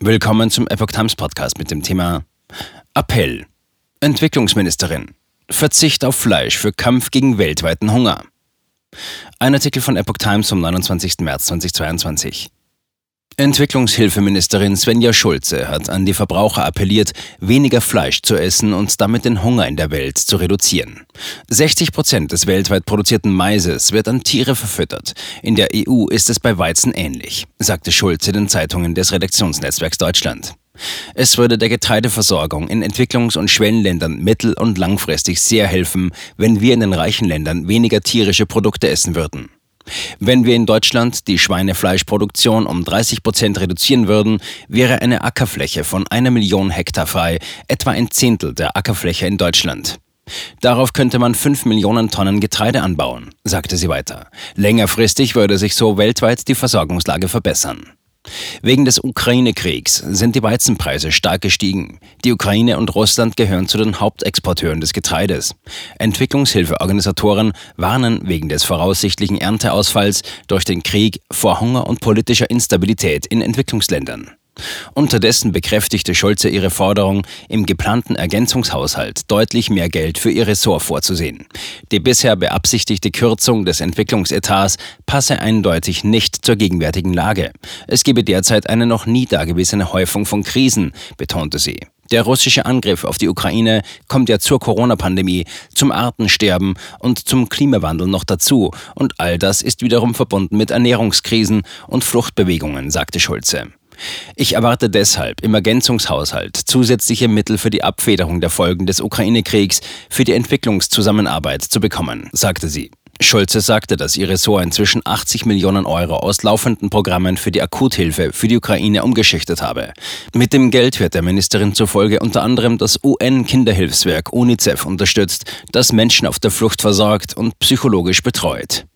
Willkommen zum Epoch Times Podcast mit dem Thema Appell. Entwicklungsministerin. Verzicht auf Fleisch für Kampf gegen weltweiten Hunger. Ein Artikel von Epoch Times vom 29. März 2022. Entwicklungshilfeministerin Svenja Schulze hat an die Verbraucher appelliert, weniger Fleisch zu essen und damit den Hunger in der Welt zu reduzieren. 60 Prozent des weltweit produzierten Maises wird an Tiere verfüttert. In der EU ist es bei Weizen ähnlich, sagte Schulze den Zeitungen des Redaktionsnetzwerks Deutschland. Es würde der Getreideversorgung in Entwicklungs- und Schwellenländern mittel- und langfristig sehr helfen, wenn wir in den reichen Ländern weniger tierische Produkte essen würden. Wenn wir in Deutschland die Schweinefleischproduktion um 30 Prozent reduzieren würden, wäre eine Ackerfläche von einer Million Hektar frei, etwa ein Zehntel der Ackerfläche in Deutschland. Darauf könnte man 5 Millionen Tonnen Getreide anbauen, sagte sie weiter. Längerfristig würde sich so weltweit die Versorgungslage verbessern. Wegen des Ukraine-Kriegs sind die Weizenpreise stark gestiegen. Die Ukraine und Russland gehören zu den Hauptexporteuren des Getreides. Entwicklungshilfeorganisatoren warnen wegen des voraussichtlichen Ernteausfalls durch den Krieg vor Hunger und politischer Instabilität in Entwicklungsländern. Unterdessen bekräftigte Scholze ihre Forderung, im geplanten Ergänzungshaushalt deutlich mehr Geld für ihr Ressort vorzusehen. Die bisher beabsichtigte Kürzung des Entwicklungsetats passe eindeutig nicht zur gegenwärtigen Lage. Es gebe derzeit eine noch nie dagewesene Häufung von Krisen, betonte sie. Der russische Angriff auf die Ukraine kommt ja zur Corona-Pandemie, zum Artensterben und zum Klimawandel noch dazu. Und all das ist wiederum verbunden mit Ernährungskrisen und Fluchtbewegungen, sagte Schulze. Ich erwarte deshalb im Ergänzungshaushalt zusätzliche Mittel für die Abfederung der Folgen des Ukraine-Kriegs für die Entwicklungszusammenarbeit zu bekommen, sagte sie. Schulze sagte, dass ihr Ressort inzwischen 80 Millionen Euro aus laufenden Programmen für die Akuthilfe für die Ukraine umgeschichtet habe. Mit dem Geld wird der Ministerin zufolge unter anderem das UN-Kinderhilfswerk UNICEF unterstützt, das Menschen auf der Flucht versorgt und psychologisch betreut.